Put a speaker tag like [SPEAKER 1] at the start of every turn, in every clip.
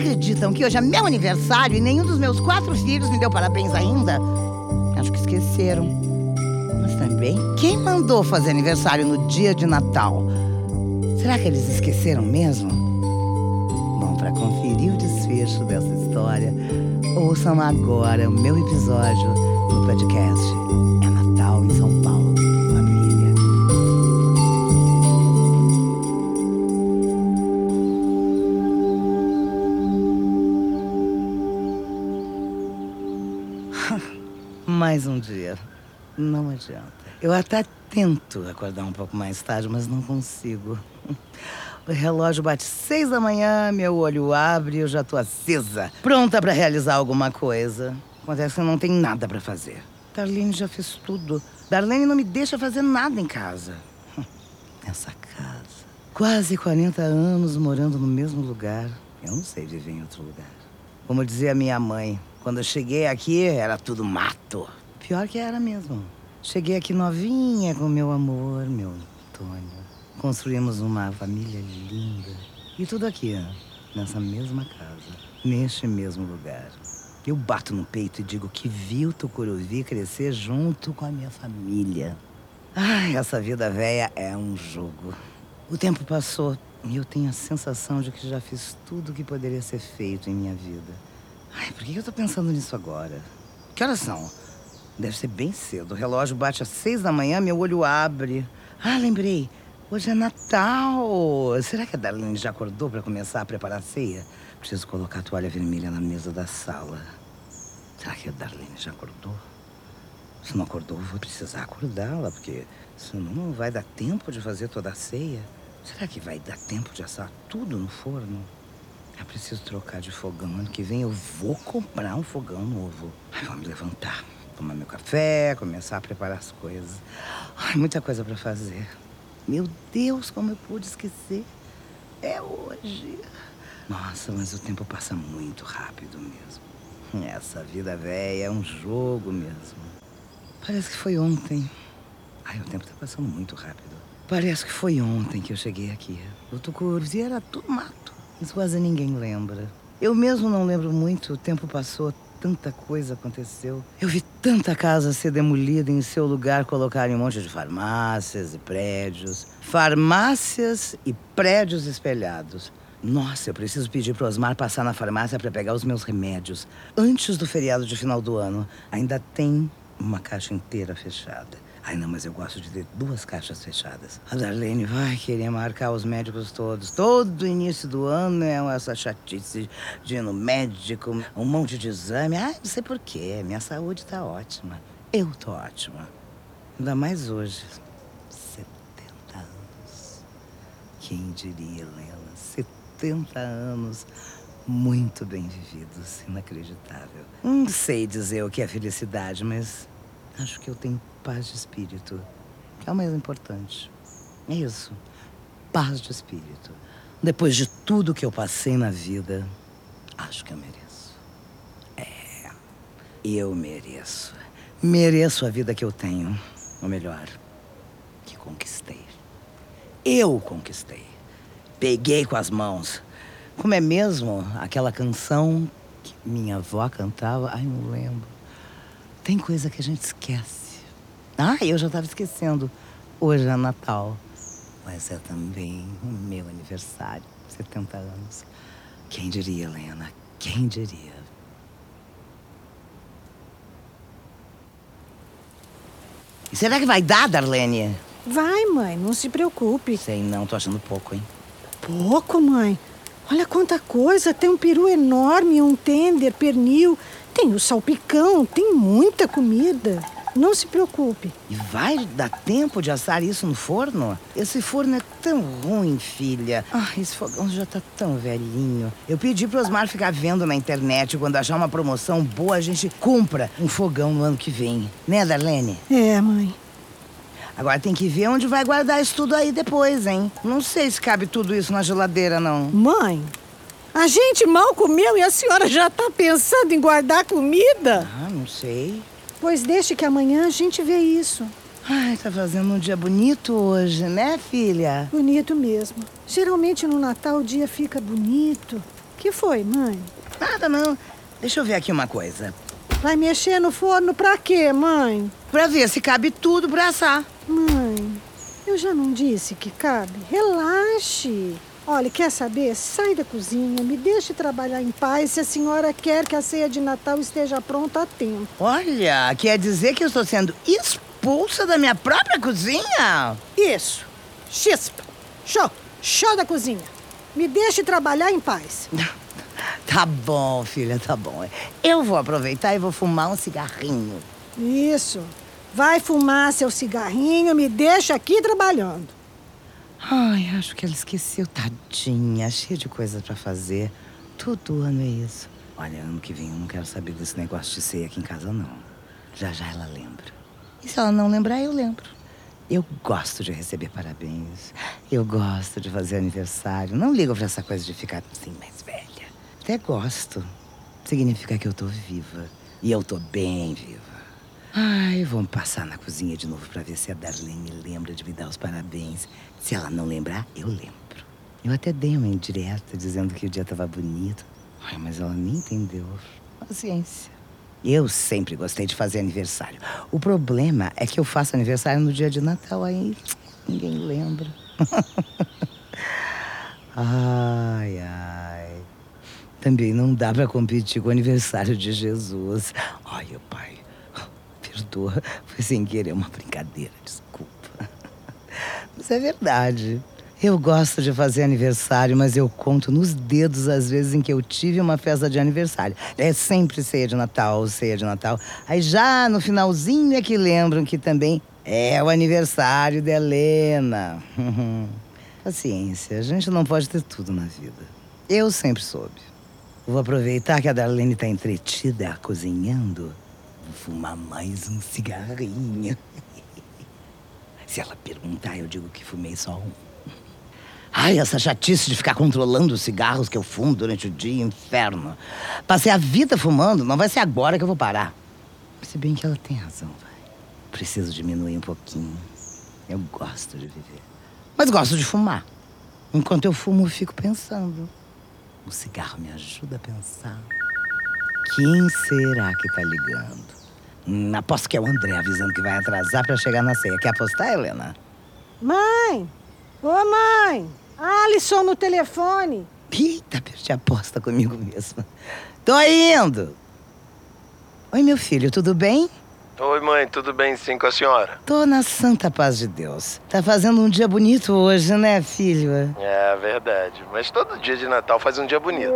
[SPEAKER 1] acreditam que hoje é meu aniversário e nenhum dos meus quatro filhos me deu parabéns ainda? Acho que esqueceram. Mas também, quem mandou fazer aniversário no dia de Natal? Será que eles esqueceram mesmo? Bom, para conferir o desfecho dessa história, ouçam agora o meu episódio no podcast Mais um dia. Não adianta. Eu até tento acordar um pouco mais tarde, mas não consigo. O relógio bate seis da manhã, meu olho abre e eu já tô acesa, pronta para realizar alguma coisa. Acontece que não tem nada para fazer. Darlene já fez tudo. Darlene não me deixa fazer nada em casa. Essa casa. Quase 40 anos morando no mesmo lugar. Eu não sei viver em outro lugar. Como dizia minha mãe, quando eu cheguei aqui era tudo mato. Pior que era mesmo. Cheguei aqui novinha com meu amor, meu Antônio. Construímos uma família linda. E tudo aqui, nessa mesma casa, neste mesmo lugar. Eu bato no peito e digo que vi o Tucuruvi crescer junto com a minha família. Ai, essa vida velha é um jogo. O tempo passou e eu tenho a sensação de que já fiz tudo o que poderia ser feito em minha vida. Ai, por que eu tô pensando nisso agora? Que horas são? Deve ser bem cedo. O relógio bate às seis da manhã, meu olho abre. Ah, lembrei. Hoje é Natal. Será que a Darlene já acordou para começar a preparar a ceia? Preciso colocar a toalha vermelha na mesa da sala. Será que a Darlene já acordou? Se não acordou, vou precisar acordá-la, porque senão não vai dar tempo de fazer toda a ceia. Será que vai dar tempo de assar tudo no forno? Eu preciso trocar de fogão. Ano que vem eu vou comprar um fogão novo. Ai, vou me levantar, tomar meu café, começar a preparar as coisas. Ai, muita coisa para fazer. Meu Deus, como eu pude esquecer. É hoje. Nossa, mas o tempo passa muito rápido mesmo. Essa vida velha é um jogo mesmo. Parece que foi ontem. Ai, o tempo tá passando muito rápido. Parece que foi ontem que eu cheguei aqui. O Tucuruvi era tudo mato. Mas quase ninguém lembra. Eu mesmo não lembro muito. O tempo passou, tanta coisa aconteceu. Eu vi tanta casa ser demolida e em seu lugar colocarem um monte de farmácias e prédios. Farmácias e prédios espelhados. Nossa, eu preciso pedir pro Osmar passar na farmácia para pegar os meus remédios. Antes do feriado de final do ano. Ainda tem uma caixa inteira fechada. Ai, não, mas eu gosto de ter duas caixas fechadas. A Darlene vai querer marcar os médicos todos. Todo início do ano é essa chatice de ir no médico, um monte de exame. Ai, não sei porquê. Minha saúde tá ótima. Eu tô ótima. Ainda mais hoje. 70 anos. Quem diria, Helena? 70 anos muito bem vividos. Inacreditável. Não sei dizer o que é felicidade, mas acho que eu tenho paz de espírito. Que é o mais importante. É isso. Paz de espírito. Depois de tudo que eu passei na vida, acho que eu mereço. É. Eu mereço. Mereço a vida que eu tenho. Ou melhor, que conquistei. Eu conquistei. Peguei com as mãos. Como é mesmo aquela canção que minha avó cantava? Ai, não lembro. Tem coisa que a gente esquece. Ah, eu já estava esquecendo. Hoje é Natal. Mas é também o meu aniversário, 70 anos. Quem diria, Helena? Quem diria? E será que vai dar, Darlene?
[SPEAKER 2] Vai, mãe, não se preocupe.
[SPEAKER 1] Sei não, tô achando pouco, hein?
[SPEAKER 2] Pouco, mãe. Olha quanta coisa. Tem um peru enorme, um tender, pernil. Tem o salpicão, tem muita comida. Não se preocupe.
[SPEAKER 1] E vai dar tempo de assar isso no forno? Esse forno é tão ruim, filha. Ah, esse fogão já tá tão velhinho. Eu pedi pro Osmar ficar vendo na internet. Quando achar uma promoção boa, a gente compra um fogão no ano que vem. Né, Darlene?
[SPEAKER 2] É, mãe.
[SPEAKER 1] Agora tem que ver onde vai guardar isso tudo aí depois, hein? Não sei se cabe tudo isso na geladeira, não.
[SPEAKER 2] Mãe, a gente mal comeu e a senhora já tá pensando em guardar comida?
[SPEAKER 1] Ah, não sei.
[SPEAKER 2] Pois deixe que amanhã a gente vê isso.
[SPEAKER 1] Ai, tá fazendo um dia bonito hoje, né, filha?
[SPEAKER 2] Bonito mesmo. Geralmente no Natal o dia fica bonito, Que foi, mãe?
[SPEAKER 1] Nada, não. Deixa eu ver aqui uma coisa.
[SPEAKER 2] Vai mexer no forno pra quê, mãe?
[SPEAKER 1] Pra ver se cabe tudo pra assar.
[SPEAKER 2] Mãe, eu já não disse que cabe. Relaxe. Olha, quer saber? Sai da cozinha, me deixe trabalhar em paz se a senhora quer que a ceia de Natal esteja pronta a tempo.
[SPEAKER 1] Olha, quer dizer que eu estou sendo expulsa da minha própria cozinha?
[SPEAKER 2] Isso. Chispa. Show. Show da cozinha. Me deixe trabalhar em paz.
[SPEAKER 1] Tá bom, filha, tá bom. Eu vou aproveitar e vou fumar um cigarrinho.
[SPEAKER 2] Isso. Vai fumar seu cigarrinho, me deixa aqui trabalhando.
[SPEAKER 1] Ai, acho que ela esqueceu, tadinha, cheia de coisa pra fazer. Todo ano é isso. Olha, ano que vem eu não quero saber desse negócio de ceia aqui em casa, não. Já já ela lembra. E se ela não lembrar, eu lembro. Eu gosto de receber parabéns. Eu gosto de fazer aniversário. Não ligo pra essa coisa de ficar assim mais velha. Até gosto. Significa que eu tô viva. E eu tô bem viva. Ai, vamos passar na cozinha de novo pra ver se a Darlene lembra de me dar os parabéns. Se ela não lembrar, eu lembro. Eu até dei uma indireta dizendo que o dia tava bonito. Ai, mas ela nem entendeu. Paciência. Eu sempre gostei de fazer aniversário. O problema é que eu faço aniversário no dia de Natal, aí ninguém lembra. ai, ai. Também não dá pra competir com o aniversário de Jesus. Ai, pai, perdoa, foi sem querer uma brincadeira, desculpa. Mas é verdade. Eu gosto de fazer aniversário, mas eu conto nos dedos as vezes em que eu tive uma festa de aniversário. É sempre ceia de Natal, ceia de Natal. Aí já no finalzinho é que lembram que também é o aniversário de Helena. Paciência, a gente não pode ter tudo na vida. Eu sempre soube. Vou aproveitar que a Darlene está entretida cozinhando. Fumar mais um cigarrinho. Se ela perguntar, eu digo que fumei só um. Ai, essa chatice de ficar controlando os cigarros que eu fumo durante o dia, inferno. Passei a vida fumando, não vai ser agora que eu vou parar. Se bem que ela tem razão, vai. Preciso diminuir um pouquinho. Eu gosto de viver. Mas gosto de fumar. Enquanto eu fumo, eu fico pensando. O cigarro me ajuda a pensar. Quem será que tá ligando? Hum, aposto que é o André avisando que vai atrasar para chegar na ceia. Quer apostar, Helena?
[SPEAKER 2] Mãe! Ô, mãe! Alisson no telefone.
[SPEAKER 1] Eita, perdi a aposta comigo mesma. Tô indo! Oi, meu filho, tudo bem?
[SPEAKER 3] Oi, mãe, tudo bem sim com a senhora?
[SPEAKER 1] Tô na santa paz de Deus. Tá fazendo um dia bonito hoje, né, filho?
[SPEAKER 3] É verdade, mas todo dia de Natal faz um dia bonito.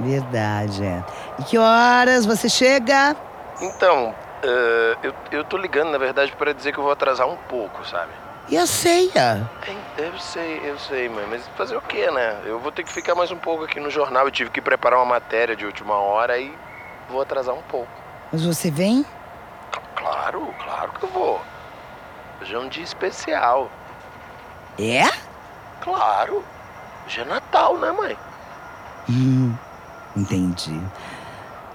[SPEAKER 1] Verdade, é. E que horas você chega?
[SPEAKER 3] Então, uh, eu, eu tô ligando, na verdade, para dizer que eu vou atrasar um pouco, sabe?
[SPEAKER 1] E a ceia?
[SPEAKER 3] É, eu sei, eu sei, mãe, mas fazer o quê, né? Eu vou ter que ficar mais um pouco aqui no jornal. Eu tive que preparar uma matéria de última hora e vou atrasar um pouco.
[SPEAKER 1] Mas você vem?
[SPEAKER 3] Claro, claro que eu vou. Hoje é um dia especial.
[SPEAKER 1] É?
[SPEAKER 3] Claro. Hoje é Natal, né, mãe?
[SPEAKER 1] Hum, entendi.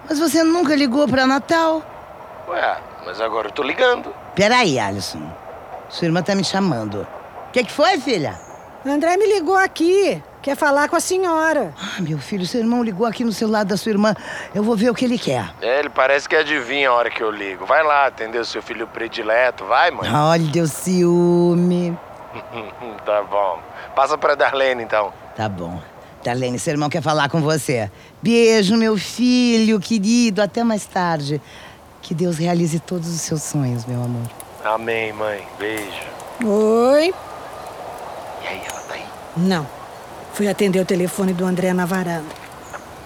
[SPEAKER 1] Mas você nunca ligou pra Natal?
[SPEAKER 3] Ué, mas agora eu tô ligando.
[SPEAKER 1] Peraí, Alisson. Sua irmã tá me chamando. O que, que foi, filha?
[SPEAKER 2] André me ligou aqui. Quer falar com a senhora.
[SPEAKER 1] Ah, meu filho, seu irmão ligou aqui no celular da sua irmã. Eu vou ver o que ele quer.
[SPEAKER 3] É, ele parece que adivinha a hora que eu ligo. Vai lá atender o seu filho predileto, vai, mãe.
[SPEAKER 1] Olha o ciúme.
[SPEAKER 3] tá bom. Passa pra Darlene, então.
[SPEAKER 1] Tá bom. Darlene, seu irmão quer falar com você. Beijo, meu filho querido. Até mais tarde. Que Deus realize todos os seus sonhos, meu amor.
[SPEAKER 3] Amém, mãe. Beijo.
[SPEAKER 2] Oi?
[SPEAKER 3] E aí, ela tá aí?
[SPEAKER 2] Não. Fui atender o telefone do André na varanda.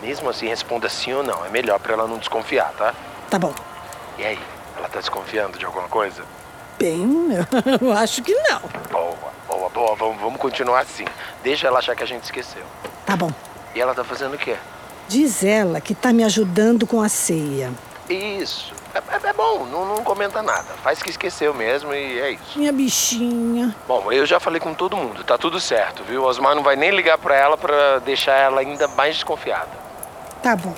[SPEAKER 3] Mesmo assim, responda sim ou não. É melhor pra ela não desconfiar, tá?
[SPEAKER 2] Tá bom.
[SPEAKER 3] E aí, ela tá desconfiando de alguma coisa?
[SPEAKER 2] Bem, eu acho que não.
[SPEAKER 3] Boa, boa, boa. Vamos, vamos continuar assim. Deixa ela achar que a gente esqueceu.
[SPEAKER 2] Tá bom.
[SPEAKER 3] E ela tá fazendo o quê?
[SPEAKER 2] Diz ela que tá me ajudando com a ceia.
[SPEAKER 3] Isso. É, é- é bom, não, não comenta nada. Faz que esqueceu mesmo e é isso.
[SPEAKER 2] Minha bichinha.
[SPEAKER 3] Bom, eu já falei com todo mundo, tá tudo certo, viu? Osmar não vai nem ligar pra ela pra deixar ela ainda mais desconfiada.
[SPEAKER 2] Tá bom.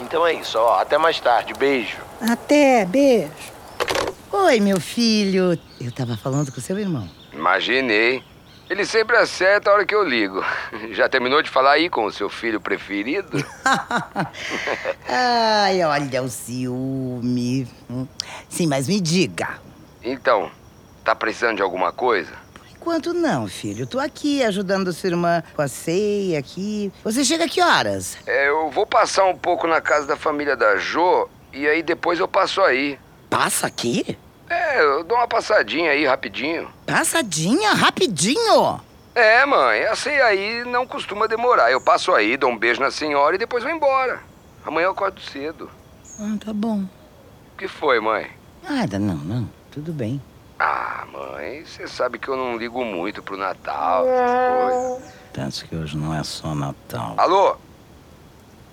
[SPEAKER 3] Então é isso, ó. Até mais tarde. Beijo.
[SPEAKER 2] Até, beijo.
[SPEAKER 1] Oi, meu filho. Eu tava falando com seu irmão.
[SPEAKER 4] Imaginei. Ele sempre acerta a hora que eu ligo. Já terminou de falar aí com o seu filho preferido?
[SPEAKER 1] Ai, olha o ciúme. Sim, mas me diga.
[SPEAKER 4] Então, tá precisando de alguma coisa?
[SPEAKER 1] Por enquanto não, filho. Tô aqui ajudando a sua irmã com a ceia aqui. Você chega a que horas?
[SPEAKER 4] É, eu vou passar um pouco na casa da família da Jo e aí depois eu passo aí.
[SPEAKER 1] Passa aqui?
[SPEAKER 4] É, eu dou uma passadinha aí rapidinho.
[SPEAKER 1] Passadinha? Rapidinho?
[SPEAKER 4] É, mãe, a ceia aí não costuma demorar. Eu passo aí, dou um beijo na senhora e depois vou embora. Amanhã eu acordo cedo.
[SPEAKER 1] Ah, tá bom.
[SPEAKER 4] O que foi, mãe?
[SPEAKER 1] Nada, não, não. Tudo bem.
[SPEAKER 4] Ah, mãe, você sabe que eu não ligo muito pro Natal, essas coisas.
[SPEAKER 1] Penso que hoje não é só Natal.
[SPEAKER 4] Alô?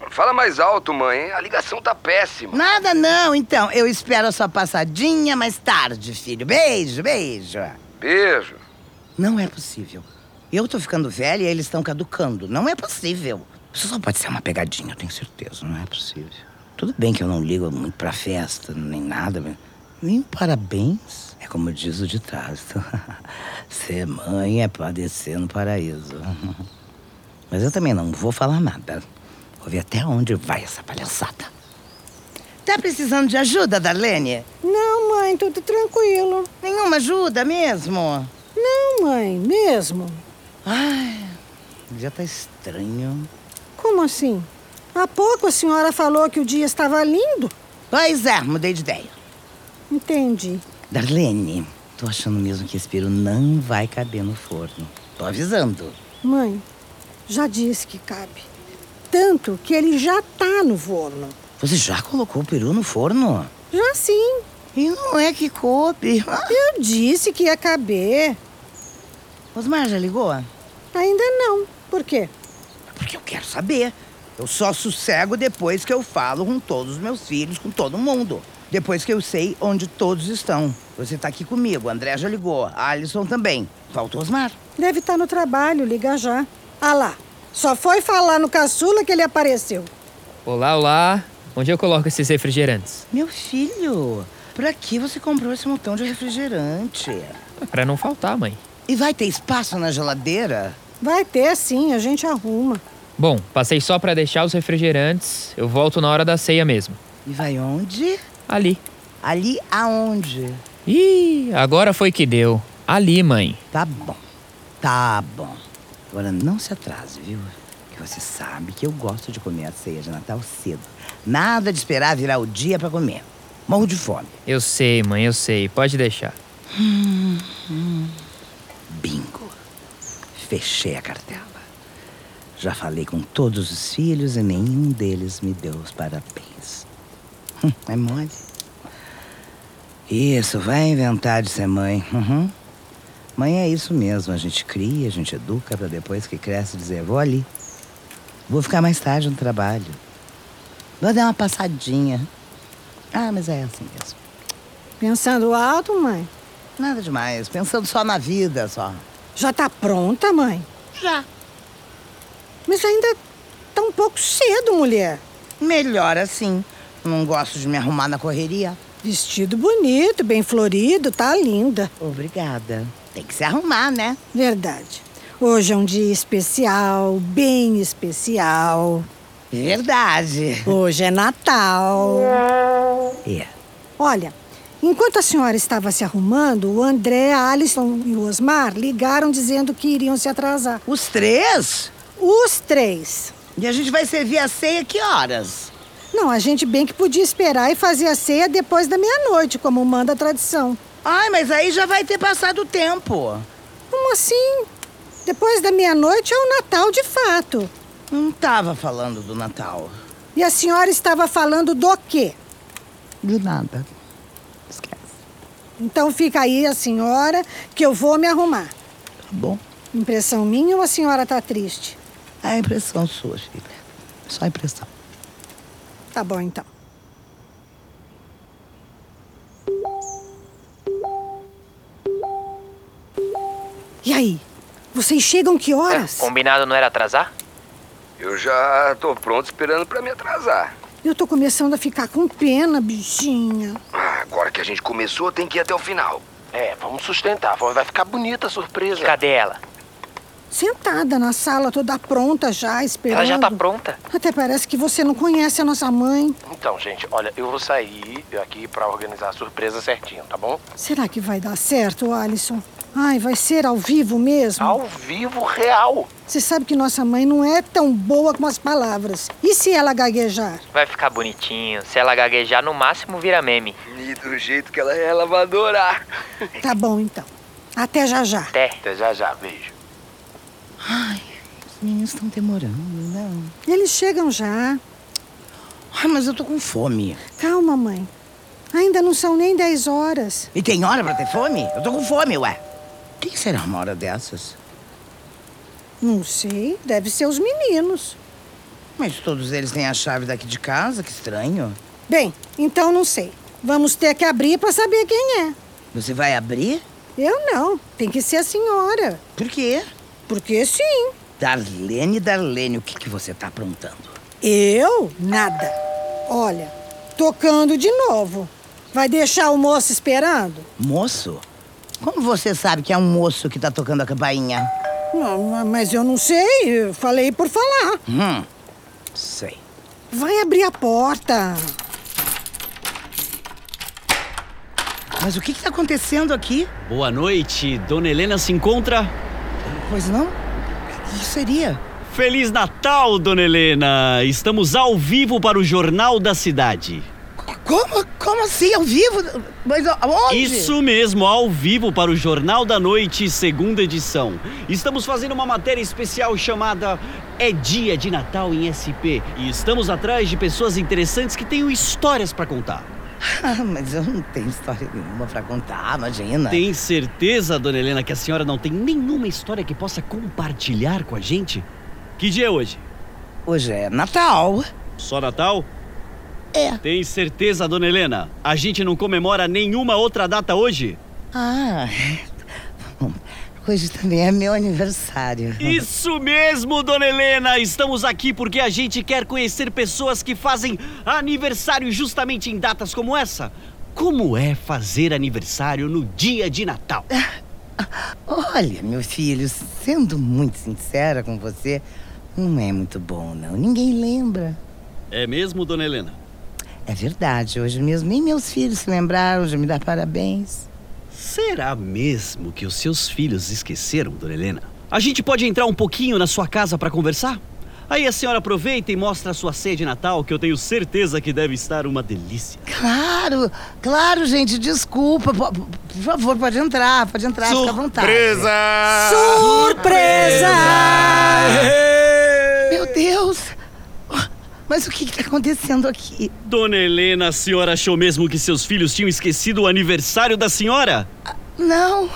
[SPEAKER 4] Fala mais alto, mãe. A ligação tá péssima.
[SPEAKER 1] Nada não, então. Eu espero a sua passadinha mais tarde, filho. Beijo, beijo.
[SPEAKER 4] Beijo.
[SPEAKER 1] Não é possível. Eu tô ficando velha e eles estão caducando. Não é possível. Isso só pode ser uma pegadinha, eu tenho certeza. Não é possível. Tudo bem que eu não ligo muito pra festa, nem nada, mas nem parabéns. É como diz o ditado. Ser mãe é padecer no paraíso. Mas eu também não vou falar nada. Vou ver até onde vai essa palhaçada. Tá precisando de ajuda, Darlene?
[SPEAKER 2] Não, mãe, tudo tranquilo.
[SPEAKER 1] Nenhuma ajuda mesmo?
[SPEAKER 2] Não, mãe, mesmo.
[SPEAKER 1] Ai, o dia tá estranho.
[SPEAKER 2] Como assim? Há pouco a senhora falou que o dia estava lindo.
[SPEAKER 1] Pois é, mudei de ideia.
[SPEAKER 2] Entendi.
[SPEAKER 1] Darlene, tô achando mesmo que esse peru não vai caber no forno. Tô avisando.
[SPEAKER 2] Mãe, já disse que cabe. Tanto que ele já tá no forno.
[SPEAKER 1] Você já colocou o peru no forno?
[SPEAKER 2] Já sim.
[SPEAKER 1] E não é que coube. Ah,
[SPEAKER 2] Eu disse que ia caber.
[SPEAKER 1] Osmar já ligou?
[SPEAKER 2] Ainda não. Por quê?
[SPEAKER 1] Porque eu quero saber. Eu só sossego depois que eu falo com todos os meus filhos, com todo mundo. Depois que eu sei onde todos estão. Você tá aqui comigo, André já ligou, Alisson também. Falta o Osmar.
[SPEAKER 2] Deve estar no trabalho, liga já. Ah lá, só foi falar no caçula que ele apareceu.
[SPEAKER 5] Olá, olá. Onde eu coloco esses refrigerantes?
[SPEAKER 1] Meu filho, pra que você comprou esse montão de refrigerante?
[SPEAKER 5] Pra não faltar, mãe.
[SPEAKER 1] E vai ter espaço na geladeira?
[SPEAKER 2] Vai ter sim, a gente arruma.
[SPEAKER 5] Bom, passei só pra deixar os refrigerantes. Eu volto na hora da ceia mesmo.
[SPEAKER 1] E vai onde?
[SPEAKER 5] Ali.
[SPEAKER 1] Ali aonde?
[SPEAKER 5] Ih, agora foi que deu. Ali, mãe.
[SPEAKER 1] Tá bom. Tá bom. Agora não se atrase, viu? Que você sabe que eu gosto de comer a ceia de Natal cedo. Nada de esperar virar o dia pra comer. Morro de fome.
[SPEAKER 5] Eu sei, mãe, eu sei. Pode deixar.
[SPEAKER 1] Bingo. Fechei a cartela. Já falei com todos os filhos e nenhum deles me deu os parabéns. Hum, É mole. Isso, vai inventar de ser mãe. Uhum. Mãe é isso mesmo, a gente cria, a gente educa pra depois que cresce dizer, vou ali. Vou ficar mais tarde no trabalho. Vou dar uma passadinha. Ah, mas é assim mesmo.
[SPEAKER 2] Pensando alto, mãe?
[SPEAKER 1] Nada demais, pensando só na vida, só.
[SPEAKER 2] Já tá pronta, mãe?
[SPEAKER 1] Já.
[SPEAKER 2] Mas ainda tá um pouco cedo, mulher.
[SPEAKER 1] Melhor assim. Não gosto de me arrumar na correria.
[SPEAKER 2] Vestido bonito, bem florido, tá linda.
[SPEAKER 1] Obrigada. Tem que se arrumar, né?
[SPEAKER 2] Verdade. Hoje é um dia especial, bem especial.
[SPEAKER 1] Verdade.
[SPEAKER 2] Hoje é Natal.
[SPEAKER 1] É.
[SPEAKER 2] Olha, enquanto a senhora estava se arrumando, o André, a Alisson e o Osmar ligaram dizendo que iriam se atrasar.
[SPEAKER 1] Os três?
[SPEAKER 2] Os três.
[SPEAKER 1] E a gente vai servir a ceia que horas?
[SPEAKER 2] Não, a gente bem que podia esperar e fazer a ceia depois da meia-noite, como manda a tradição.
[SPEAKER 1] Ai, mas aí já vai ter passado o tempo.
[SPEAKER 2] Como assim? Depois da meia-noite é o Natal de fato.
[SPEAKER 1] Não tava falando do Natal.
[SPEAKER 2] E a senhora estava falando do quê?
[SPEAKER 1] De nada. Esquece.
[SPEAKER 2] Então fica aí a senhora que eu vou me arrumar.
[SPEAKER 1] Tá bom.
[SPEAKER 2] Impressão minha ou a senhora tá triste?
[SPEAKER 1] É a impressão sua, filha. Só impressão.
[SPEAKER 2] Tá bom então. Aí? Vocês chegam que horas?
[SPEAKER 5] Combinado não era atrasar?
[SPEAKER 4] Eu já tô pronto esperando pra me atrasar.
[SPEAKER 2] Eu tô começando a ficar com pena, bichinha.
[SPEAKER 4] Ah, agora que a gente começou, tem que ir até o final.
[SPEAKER 3] É, vamos sustentar. Vai ficar bonita a surpresa.
[SPEAKER 5] Cadê ela?
[SPEAKER 2] Sentada na sala, toda pronta já, esperando.
[SPEAKER 5] Ela já tá pronta.
[SPEAKER 2] Até parece que você não conhece a nossa mãe.
[SPEAKER 3] Então, gente, olha, eu vou sair aqui pra organizar a surpresa certinho, tá bom?
[SPEAKER 2] Será que vai dar certo, Alisson? Ai, vai ser ao vivo mesmo?
[SPEAKER 3] Ao vivo real.
[SPEAKER 2] Você sabe que nossa mãe não é tão boa com as palavras. E se ela gaguejar?
[SPEAKER 5] Vai ficar bonitinho. Se ela gaguejar, no máximo vira meme.
[SPEAKER 4] E do jeito que ela é, ela vai adorar.
[SPEAKER 2] Tá bom, então. Até já já.
[SPEAKER 5] Até.
[SPEAKER 3] Até já já, beijo.
[SPEAKER 1] Ai, os meninos estão demorando, não.
[SPEAKER 2] Eles chegam já.
[SPEAKER 1] Ai, mas eu tô com fome.
[SPEAKER 2] Calma, mãe. Ainda não são nem 10 horas.
[SPEAKER 1] E tem hora pra ter fome? Eu tô com fome, ué. Quem será uma hora dessas?
[SPEAKER 2] Não sei, deve ser os meninos.
[SPEAKER 1] Mas todos eles têm a chave daqui de casa, que estranho.
[SPEAKER 2] Bem, então não sei. Vamos ter que abrir para saber quem é.
[SPEAKER 1] Você vai abrir?
[SPEAKER 2] Eu não, tem que ser a senhora.
[SPEAKER 1] Por quê?
[SPEAKER 2] Porque sim.
[SPEAKER 1] Darlene, Darlene, o que, que você tá aprontando?
[SPEAKER 2] Eu? Nada. Olha, tocando de novo. Vai deixar o moço esperando?
[SPEAKER 1] Moço? Como você sabe que é um moço que tá tocando a campainha?
[SPEAKER 2] Não, mas eu não sei. Eu falei por falar.
[SPEAKER 1] Hum, sei.
[SPEAKER 2] Vai abrir a porta.
[SPEAKER 1] Mas o que que tá acontecendo aqui?
[SPEAKER 6] Boa noite, Dona Helena se encontra?
[SPEAKER 1] Pois não? O que seria?
[SPEAKER 6] Feliz Natal, Dona Helena! Estamos ao vivo para o Jornal da Cidade.
[SPEAKER 1] Como? Como assim? Ao vivo? Mas aonde?
[SPEAKER 6] Isso mesmo, ao vivo para o Jornal da Noite, segunda edição. Estamos fazendo uma matéria especial chamada É Dia de Natal em SP. E estamos atrás de pessoas interessantes que tenham histórias para contar.
[SPEAKER 1] Ah, mas eu não tenho história nenhuma pra contar, imagina.
[SPEAKER 6] Tem certeza, Dona Helena, que a senhora não tem nenhuma história que possa compartilhar com a gente? Que dia é hoje?
[SPEAKER 1] Hoje é Natal.
[SPEAKER 6] Só Natal?
[SPEAKER 1] É.
[SPEAKER 6] Tem certeza, Dona Helena? A gente não comemora nenhuma outra data hoje?
[SPEAKER 1] Ah, hoje também é meu aniversário.
[SPEAKER 6] Isso mesmo, Dona Helena! Estamos aqui porque a gente quer conhecer pessoas que fazem aniversário justamente em datas como essa. Como é fazer aniversário no dia de Natal?
[SPEAKER 1] Olha, meu filho, sendo muito sincera com você, não é muito bom, não. Ninguém lembra.
[SPEAKER 6] É mesmo, Dona Helena?
[SPEAKER 1] É verdade, hoje mesmo nem meus filhos se lembraram de me dar parabéns.
[SPEAKER 6] Será mesmo que os seus filhos esqueceram, Dona Helena? A gente pode entrar um pouquinho na sua casa para conversar? Aí a senhora aproveita e mostra a sua ceia de Natal, que eu tenho certeza que deve estar uma delícia.
[SPEAKER 1] Claro, claro, gente, desculpa. Po- po- Por favor, pode entrar, pode entrar, fica à vontade.
[SPEAKER 2] Surpresa!
[SPEAKER 1] Meu Deus! Mas o que está acontecendo aqui?
[SPEAKER 6] Dona Helena, a senhora achou mesmo que seus filhos tinham esquecido o aniversário da senhora?
[SPEAKER 1] Não,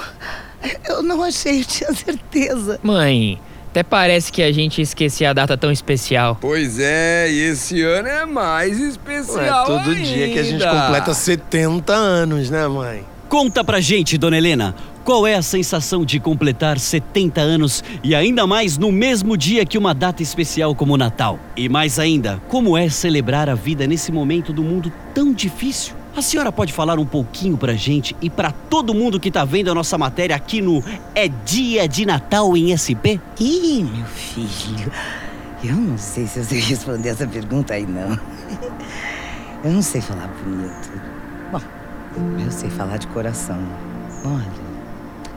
[SPEAKER 1] eu não achei, eu tinha certeza.
[SPEAKER 5] Mãe, até parece que a gente esquecia a data tão especial.
[SPEAKER 4] Pois é, e esse ano é mais
[SPEAKER 3] Não é
[SPEAKER 4] especial
[SPEAKER 3] todo dia que a gente
[SPEAKER 4] ainda.
[SPEAKER 3] completa 70 anos, né, mãe?
[SPEAKER 6] Conta pra gente, Dona Helena, qual é a sensação de completar 70 anos e ainda mais no mesmo dia que uma data especial como o Natal? E mais ainda, como é celebrar a vida nesse momento do mundo tão difícil? A senhora pode falar um pouquinho pra gente e pra todo mundo que tá vendo a nossa matéria aqui no É Dia de Natal em SP?
[SPEAKER 1] Ih, meu filho, eu não sei se eu sei responder essa pergunta aí, não. Eu não sei falar bonito. Bom, eu sei falar de coração. Olha,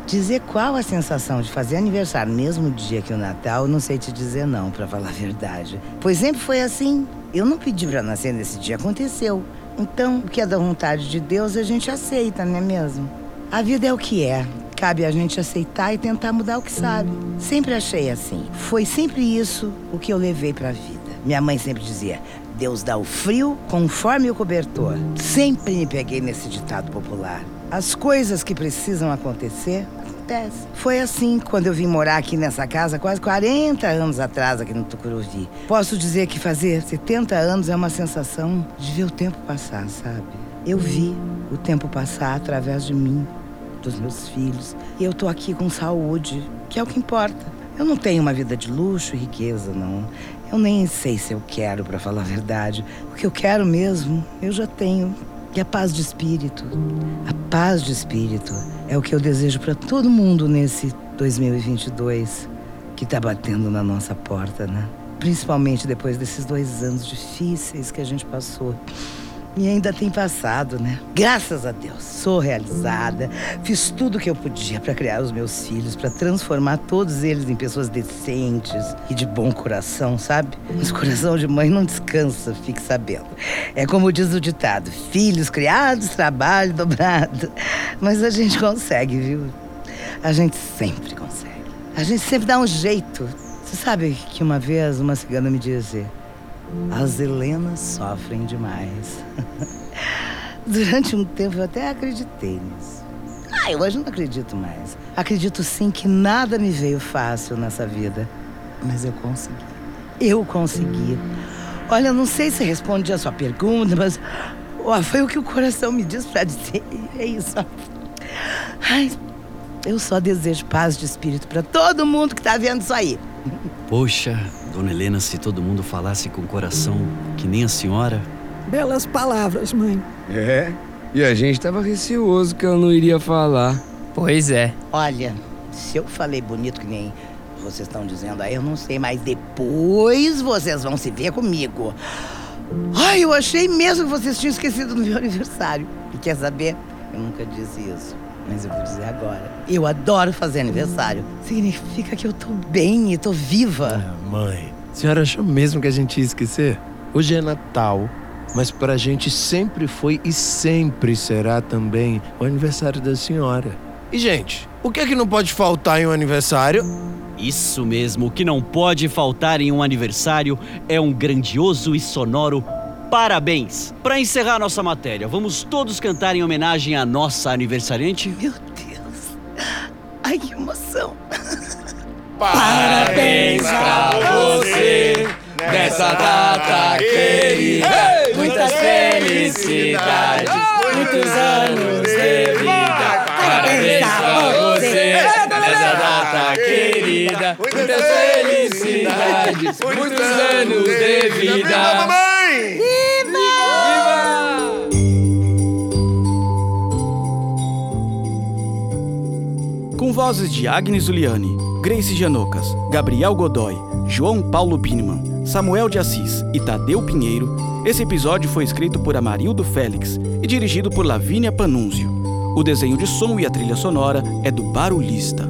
[SPEAKER 1] dizer qual a sensação de fazer aniversário mesmo dia que o Natal, não sei te dizer não, pra falar a verdade. Pois sempre foi assim. Eu não pedi pra nascer nesse dia, aconteceu. Então, o que é da vontade de Deus, a gente aceita, não é mesmo? A vida é o que é. Cabe a gente aceitar e tentar mudar o que sabe. Sempre achei assim. Foi sempre isso o que eu levei pra vida. Minha mãe sempre dizia: Deus dá o frio conforme o cobertor. Sempre me peguei nesse ditado popular. As coisas que precisam acontecer, acontecem. Foi assim quando eu vim morar aqui nessa casa quase 40 anos atrás, aqui no Tucuruvi. Posso dizer que fazer 70 anos é uma sensação de ver o tempo passar, sabe? Eu vi o tempo passar através de mim dos meus filhos. E eu tô aqui com saúde, que é o que importa. Eu não tenho uma vida de luxo e riqueza, não. Eu nem sei se eu quero, para falar a verdade. O que eu quero mesmo, eu já tenho. É a paz de espírito. A paz de espírito é o que eu desejo para todo mundo nesse 2022. que tá batendo na nossa porta, né? Principalmente depois desses dois anos difíceis que a gente passou. E ainda tem passado, né? Graças a Deus, sou realizada. Fiz tudo o que eu podia para criar os meus filhos, para transformar todos eles em pessoas decentes e de bom coração, sabe? Mas coração de mãe não descansa, fique sabendo. É como diz o ditado: filhos criados, trabalho dobrado. Mas a gente consegue, viu? A gente sempre consegue. A gente sempre dá um jeito. Você sabe que uma vez uma cigana me disse. As Helenas sofrem demais. Durante um tempo eu até acreditei nisso. Ah, eu hoje não acredito mais. Acredito sim que nada me veio fácil nessa vida. Mas eu consegui. Eu consegui. Olha, eu não sei se respondi a sua pergunta, mas ó, foi o que o coração me disse pra dizer. É isso. Ai, eu só desejo paz de espírito para todo mundo que tá vendo isso aí.
[SPEAKER 6] Poxa, Dona Helena, se todo mundo falasse com coração que nem a senhora.
[SPEAKER 2] Belas palavras, mãe.
[SPEAKER 4] É, e a gente tava receoso que ela não iria falar.
[SPEAKER 5] Pois é.
[SPEAKER 1] Olha, se eu falei bonito que nem vocês estão dizendo aí, eu não sei, mas depois vocês vão se ver comigo. Ai, eu achei mesmo que vocês tinham esquecido do meu aniversário. E quer saber? Eu nunca disse isso. Mas eu vou dizer agora. Eu adoro fazer aniversário. Significa que eu tô bem e tô viva.
[SPEAKER 3] Ah, mãe, a senhora achou mesmo que a gente ia esquecer? Hoje é Natal, mas pra gente sempre foi e sempre será também o aniversário da senhora. E, gente, o que é que não pode faltar em um aniversário?
[SPEAKER 6] Isso mesmo, o que não pode faltar em um aniversário é um grandioso e sonoro parabéns. Para encerrar nossa matéria, vamos todos cantar em homenagem à nossa aniversariante?
[SPEAKER 1] Meu Deus. Ai, que emoção.
[SPEAKER 7] Parabéns pra você nessa data querida. Muitas felicidades, muitos anos de vida. Data querida. Muitas felicidades, muitos anos de vida.
[SPEAKER 3] mamãe!
[SPEAKER 8] Com vozes de Agnes Uliani, Grace Janocas, Gabriel Godoy, João Paulo Bineman, Samuel de Assis e Tadeu Pinheiro, esse episódio foi escrito por Amarildo Félix e dirigido por Lavínia Panunzio. O desenho de som e a trilha sonora é do Barulhista.